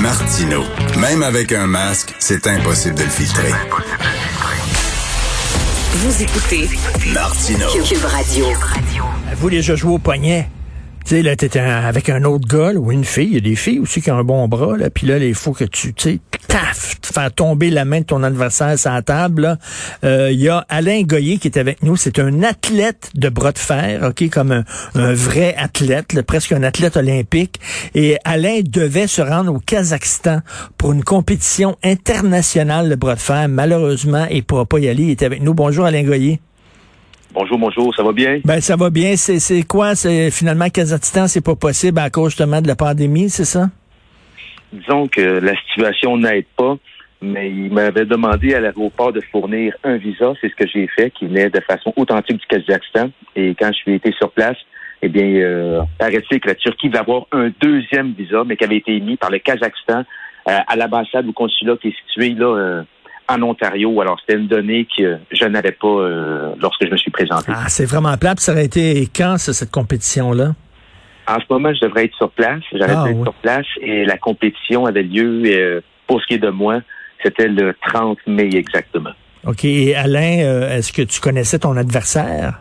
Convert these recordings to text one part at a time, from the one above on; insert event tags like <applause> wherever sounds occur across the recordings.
Martino, même avec un masque, c'est impossible de le filtrer. Vous écoutez Martino. Cube Radio. Vous, déjà joué au poignet. Tu sais, là, t'es avec un autre gars, ou une fille. Il y a des filles aussi qui ont un bon bras, là. Puis là, il faut que tu, tu sais, taf, faire tomber la main de ton adversaire sur la table. Euh, Il y a Alain Goyer qui est avec nous. C'est un athlète de bras de fer, OK, comme un, un vrai athlète, là, presque un athlète olympique. Et Alain devait se rendre au Kazakhstan pour une compétition internationale de bras de fer. Malheureusement, il ne pourra pas y aller. Il est avec nous. Bonjour, Alain Goyer. Bonjour, bonjour, ça va bien? Ben ça va bien. C'est c'est quoi? C'est finalement Kazakhstan, c'est pas possible à cause justement de la pandémie, c'est ça? Disons que la situation n'aide pas, mais il m'avait demandé à l'aéroport de fournir un visa, c'est ce que j'ai fait, qui venait de façon authentique du Kazakhstan. Et quand je suis été sur place, eh bien, euh, paraît-il que la Turquie va avoir un deuxième visa, mais qui avait été émis par le Kazakhstan euh, à l'ambassade ou consulat qui est situé là euh, en Ontario. Alors, c'était une donnée que je n'avais pas euh, lorsque je me suis présenté. Ah, c'est vraiment plate. Ça aurait été quand, ça, cette compétition-là? En ce moment, je devrais être sur place. J'aurais Ah, dû être oui. sur place et la compétition avait lieu, euh, pour ce qui est de moi, c'était le 30 mai exactement. OK. Et Alain, euh, est-ce que tu connaissais ton adversaire?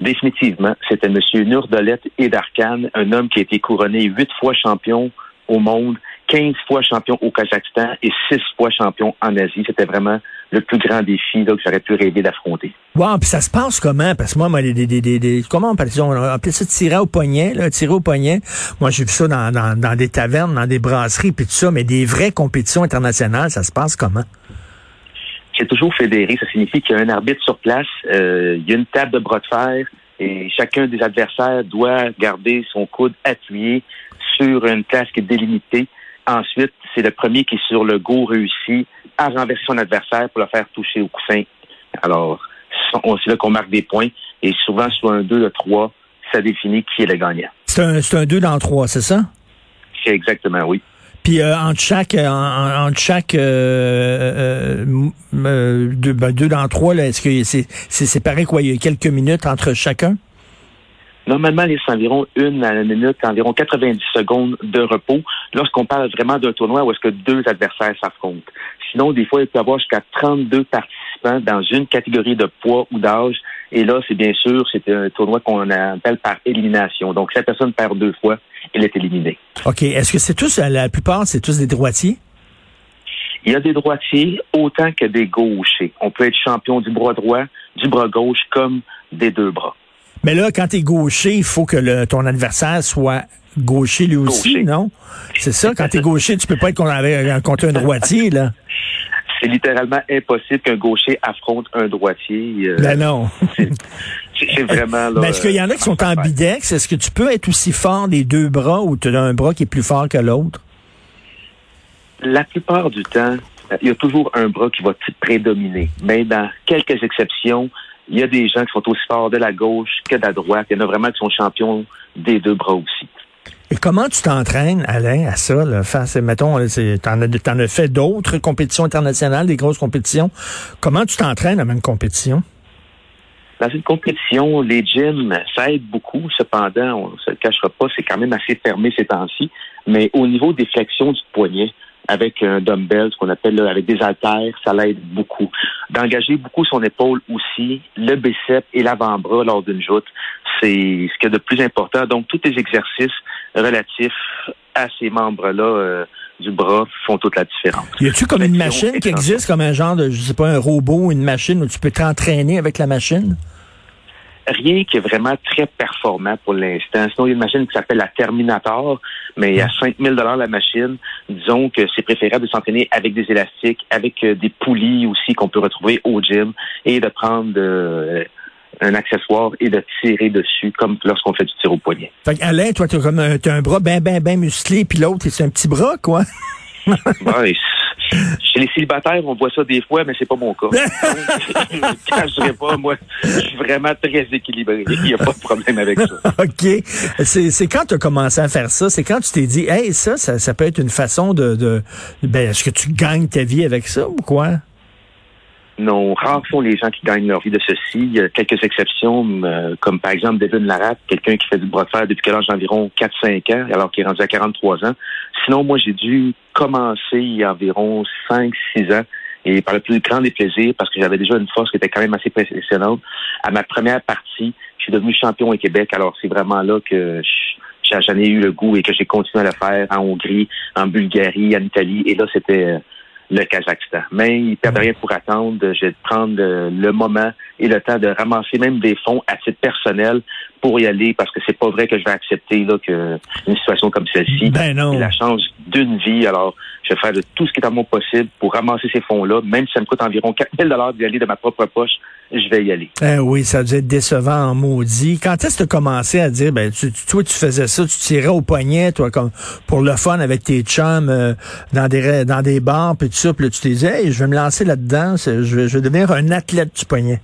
Définitivement, c'était M. Nurdolet et d'Arkan, un homme qui a été couronné huit fois champion au monde, 15 fois champion au Kazakhstan et six fois champion en Asie. C'était vraiment le plus grand défi là, que j'aurais pu rêver d'affronter. Wow, puis ça se passe comment? Parce que moi, moi, des, des, des- des- comment on appelle ça? On appelait ça tirer au poignet, là, tirer au poignet. Moi, j'ai vu ça dans, dans, dans des tavernes, dans des brasseries, puis tout ça, mais des vraies compétitions internationales, ça se passe comment? C'est toujours fédéré. Ça signifie qu'il y a un arbitre sur place, euh, il y a une table de bras de fer et chacun des adversaires doit garder son coude appuyé sur une place qui est délimitée. Ensuite, c'est le premier qui est sur le go réussi à renverser son adversaire pour le faire toucher au coussin. Alors, on- c'est là qu'on marque des points et souvent sur un 2, le 3, ça définit qui est le gagnant. C'est un, un deux dans trois, c'est ça? C'est exactement oui. Puis euh, entre chaque, euh, entre chaque euh, euh, euh, deux, ben, deux dans trois, là, est-ce que c'est c'est séparé quoi? Il y a quelques minutes entre chacun? Normalement, il c'est environ une à la minute, environ 90 secondes de repos. Lorsqu'on parle vraiment d'un tournoi où est-ce que deux adversaires s'affrontent. Sinon, des fois, il peut y avoir jusqu'à 32 participants dans une catégorie de poids ou d'âge. Et là, c'est bien sûr, c'est un tournoi qu'on appelle par élimination. Donc, si la personne perd deux fois, elle est éliminée. Ok. Est-ce que c'est tous, la plupart, c'est tous des droitiers? Il y a des droitiers autant que des gauchers. On peut être champion du bras droit, du bras gauche, comme des deux bras. Mais là, quand t'es gaucher, il faut que le, ton adversaire soit gaucher lui aussi, Gaucher. non? C'est ça. Quand t'es gaucher, tu peux pas être contre, avec- contre un <laughs> droitier, là. C'est littéralement impossible qu'un gaucher affronte un droitier. Euh, Ben non. c'est vraiment là. Mais est-ce qu'il y en a qui sont en euh, bidex Est-ce que tu peux être aussi fort des deux bras ou tu as un bras qui est plus fort que l'autre? La plupart du temps, euh, il y a toujours un bras qui va prédominer. Mais dans quelques exceptions, il y a des gens qui sont aussi forts de la gauche que de la droite. Il y en a vraiment qui sont champions des deux bras aussi. Et comment tu t'entraînes, Alain, à ça? Là, face, mettons, t'en as, t'en as fait d'autres compétitions internationales, des grosses compétitions. Comment tu t'entraînes à une compétition? Dans une compétition, les gyms, ça aide beaucoup. Cependant, on ne se le cachera pas, c'est quand même assez fermé ces temps-ci. Mais au niveau des flexions du poignet, avec un dumbbell, ce qu'on appelle là, avec des haltères, ça l'aide beaucoup. D'engager beaucoup son épaule aussi, le biceps et l'avant-bras lors d'une joute, c'est ce qu'il y a de plus important. Donc, tous les exercices relatifs à ces membres-là euh, du bras font toute la différence. Y a-tu comme une machine qui existe, comme un genre de, je sais pas, un robot, une machine où tu peux t'entraîner avec la machine? Rien qui est vraiment très performant pour l'instant. Sinon, il y a une machine qui s'appelle la Terminator, mais à 5000 dollars la machine, disons que c'est préférable de s'entraîner avec des élastiques, avec euh, des poulies aussi qu'on peut retrouver au gym et de prendre euh, un accessoire et de tirer dessus comme lorsqu'on fait du tir au poignet. Fait Alain, toi, t'as comme un, t'as un bras ben, ben, ben musclé, puis l'autre, c'est un petit bras, quoi. <laughs> <laughs> chez les célibataires, on voit ça des fois, mais c'est pas mon cas. Donc, <laughs> je ne cacherai pas, moi, je suis vraiment très équilibré. Il n'y a pas de problème avec ça. <laughs> OK. C'est, c'est quand tu as commencé à faire ça? C'est quand tu t'es dit, hey, ça, ça, ça peut être une façon de, de ben, est-ce que tu gagnes ta vie avec ça ou quoi? Non, rares sont les gens qui gagnent leur vie de ceci. Il y a quelques exceptions, euh, comme par exemple Devin Larat, quelqu'un qui fait du bras de fer depuis l'âge d'environ 4-5 ans, alors qu'il est rendu à 43 ans. Sinon, moi, j'ai dû commencer il y a environ 5-6 ans, et par le plus grand des plaisirs, parce que j'avais déjà une force qui était quand même assez impressionnante. À ma première partie, je suis devenu champion au Québec, alors c'est vraiment là que j'en ai eu le goût et que j'ai continué à le faire en Hongrie, en Bulgarie, en Italie, et là, c'était le Kazakhstan. Mais il ne perd rien pour attendre. Je vais prendre le moment et le temps de ramasser même des fonds à titre personnel pour y aller parce que c'est pas vrai que je vais accepter là, que une situation comme celle-ci ben non. la chance d'une vie. Alors, je vais faire de tout ce qui est à mon possible pour ramasser ces fonds-là, même si ça me coûte environ 4 000 d'y aller de ma propre poche, je vais y aller. Eh oui, ça dû être décevant en maudit. Quand est-ce que tu as commencé à dire, ben, tu, toi, tu faisais ça, tu tirais au poignet, toi, comme pour le fun avec tes chums euh, dans des dans des bars, puis tout ça, puis tu te disais, je vais me lancer là-dedans, je vais, je vais devenir un athlète du poignet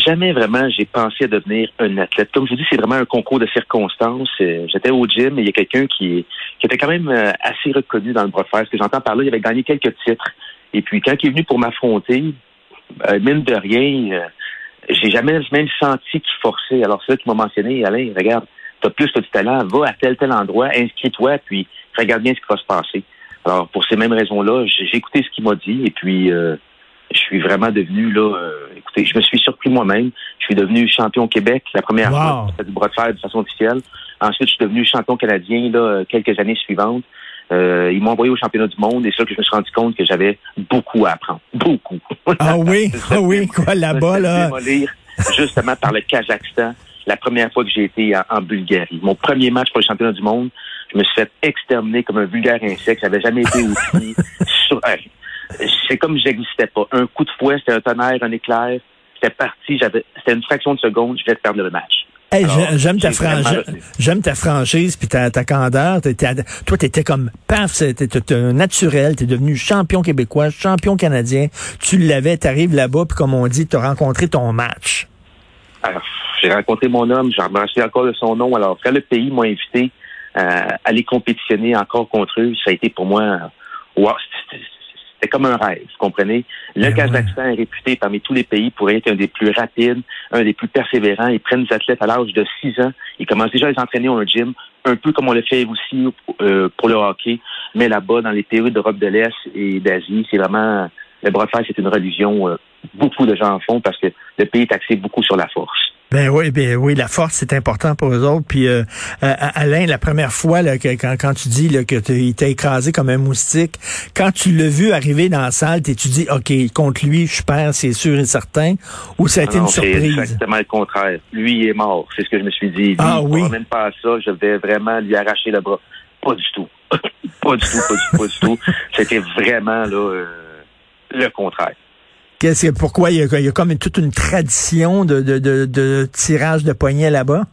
jamais vraiment j'ai pensé à devenir un athlète. Comme je vous dis, c'est vraiment un concours de circonstances. Euh, j'étais au gym et il y a quelqu'un qui, qui était quand même euh, assez reconnu dans le bras Ce que j'entends par là, il avait gagné quelques titres. Et puis quand il est venu pour m'affronter, euh, mine de rien, j'ai jamais même senti qu'il forçait. Alors c'est là qu'il m'a mentionné, Alain, regarde, tu as plus que du talent, va à tel tel endroit, inscris-toi, puis regarde bien ce qui va se passer. Alors pour ces mêmes raisons-là, j'ai écouté ce qu'il m'a dit et puis je suis vraiment devenu là. Écoutez, je me suis surpris moi-même. Je suis devenu champion Québec la première fois du bras de fer de façon officielle. Ensuite, je suis devenu champion canadien là quelques années suivantes. Euh, ils m'ont envoyé au championnat du monde et c'est là que je me suis rendu compte que j'avais beaucoup à apprendre. Beaucoup. Ah oui, <laughs> ah oui, quoi là-bas, là? justement par le Kazakhstan la première fois que j'ai été en, Bulgarie. Mon premier match pour le championnat du monde, je me suis fait exterminer comme un vulgaire insecte. J'avais jamais été aussi <laughs> sur, c'est comme je n'existais pas. Un coup de fouet, c'était un tonnerre, un éclair. C'était parti, j'avais, c'était une fraction de seconde, je vais perdre le match. j'aime ta franchise, j'aime ta franchise puis ta, ta candeur. toi, t'étais comme paf, c'était naturel. T'es devenu champion québécois, champion canadien. Tu l'avais, t'arrives là-bas puis comme on dit, t'as rencontré ton match. Alors, j'ai rencontré mon homme, j'ai remercié encore de son nom. Alors, quand le pays m'a invité euh, à aller compétitionner encore contre eux, ça a été pour moi, wow, c'est comme un rêve, vous comprenez? Le ben Kazakhstan est réputé parmi tous les pays pour être un des plus rapides, un des plus persévérants. Ils prennent des athlètes à l'âge de 6 ans. Ils commencent déjà à les entraîner au gym, un peu comme on le fait aussi euh, pour le hockey. Mais là-bas, dans les pays d'Europe de l'Est et d'Asie, c'est vraiment... Le bras de fer, c'est une religion. Euh, beaucoup de gens en font parce que le pays est axé beaucoup sur la force. Ben oui, ben oui, la force c'est important pour eux autres. Puis euh, euh, Alain, la première fois là, que, quand, quand tu dis là, que il t'a écrasé comme un moustique, quand tu l'as vu arriver dans la salle, tu dis ok contre lui, je perds, c'est sûr et certain, ou ça a été une surprise. C'est exactement le contraire. Lui il est mort, c'est ce que je me suis dit. ah oui. Même pas à ça, je vais vraiment lui arracher le bras. Pas du tout, <laughs> pas du tout, pas du tout, pas du tout. C'était vraiment là euh, le contraire pourquoi il y, a, comme toute une tradition de, tirage de poignets là-bas?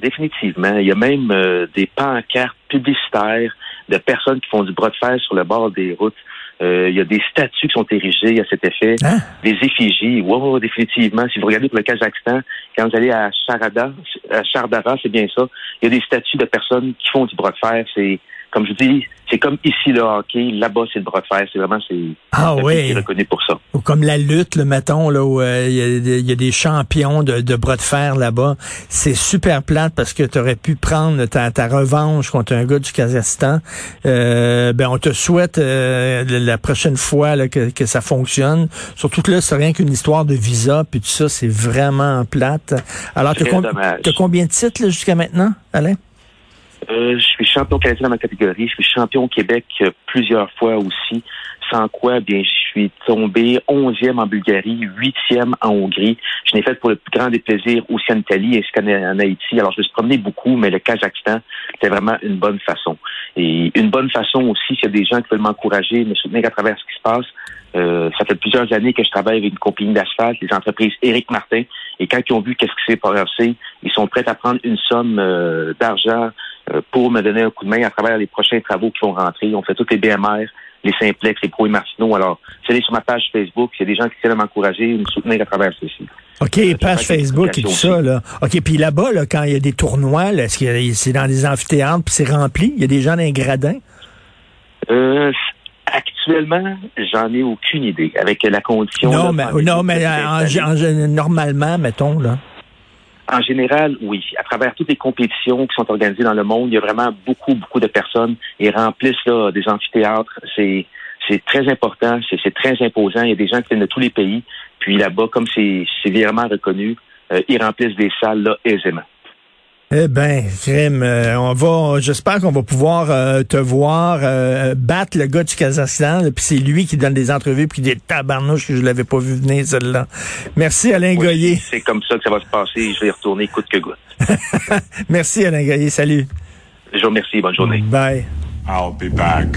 Définitivement. Il y a même euh, des pancartes publicitaires de personnes qui font du bras de fer sur le bord des routes. Euh, il y a des statues qui sont érigées à cet effet, hein? des effigies. Oui, définitivement. Si vous regardez pour le Kazakhstan, quand vous allez à Charada, à Chardara, c'est bien ça. Il y a des statues de personnes qui font du bras de fer. C'est comme je dis, c'est comme ici le hockey, là-bas c'est le bras de fer. C'est vraiment c'est ah oui. reconnu pour ça. Ou comme la lutte, le mettons là où euh, il y, a des champions de, de bras de fer là-bas. C'est super plate parce que tu aurais pu prendre ta, ta, revanche contre un gars du Kazakhstan. Euh, ben on te souhaite euh, la prochaine fois là, que, que ça fonctionne. Surtout que là c'est rien qu'une histoire de visa puis tout ça c'est vraiment plate. Alors tu as, combien de titres jusqu'à maintenant, Alain? Euh, je suis champion canadien dans ma catégorie. Je suis champion au Québec euh, plusieurs fois aussi. Sans quoi, bien, je suis tombé onzième en Bulgarie, huitième en Hongrie. Je n'ai fait pour le plus grand des plaisirs aussi en Italie ainsi qu'en Haïti. Alors, je me suis promené beaucoup, mais le Kazakhstan, c'était vraiment une bonne façon. Et une bonne façon aussi, s'il y a des gens qui veulent m'encourager, me soutenir à travers ce qui se passe. Euh, ça fait plusieurs années que je travaille avec une compagnie d'asphalte, les entreprises Éric Martin. Et quand ils ont vu qu'est-ce qui s'est passé, ils sont prêts à prendre une somme d'argent euh, pour me donner un coup de main à travers les prochains travaux qui vont rentrer. On fait toutes les BMR, les Simplex, les Pro et Martineau. Alors, c'est sur ma page Facebook. Il y a des gens qui essaient m'encourager et me soutenir à travers ceci. OK, euh, page Facebook et tout ça, là. OK, puis là-bas, là, quand il y a des tournois, est-ce que c'est dans des amphithéâtres puis c'est rempli? Il y a des gens dans les gradins? Euh, Actuellement, j'en ai aucune idée. Avec la condition. Non, mais, non, mais normalement, mettons, là. En général, oui. À travers toutes les compétitions qui sont organisées dans le monde, il y a vraiment beaucoup, beaucoup de personnes et remplissent là, des amphithéâtres. C'est c'est très important, c'est très imposant. Il y a des gens qui viennent de tous les pays. Puis là-bas, comme c'est vraiment reconnu, euh, ils remplissent des salles là, aisément. Eh ben, Crème, euh, on va, j'espère qu'on va pouvoir euh, te voir battre le gars du Kazakhstan, puis c'est lui qui donne des entrevues puis des tabarnouches que je l'avais pas vu venir celle-là. Merci Alain Goyer. C'est comme ça que ça va se passer. Je vais y retourner coûte que goutte. <laughs> Merci Alain Goyer. Salut. Je vous remercie. Bonne journée. Bye. I'll be back.